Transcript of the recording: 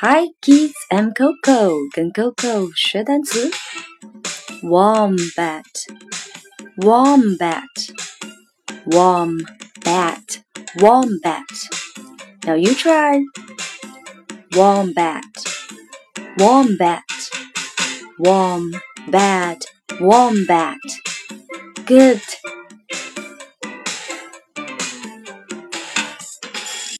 Hi kids, I'm Coco，跟 Coco 学单词。Wombat, wombat, wombat, wombat. Now you try. Wombat, wombat, wombat, wombat. Good.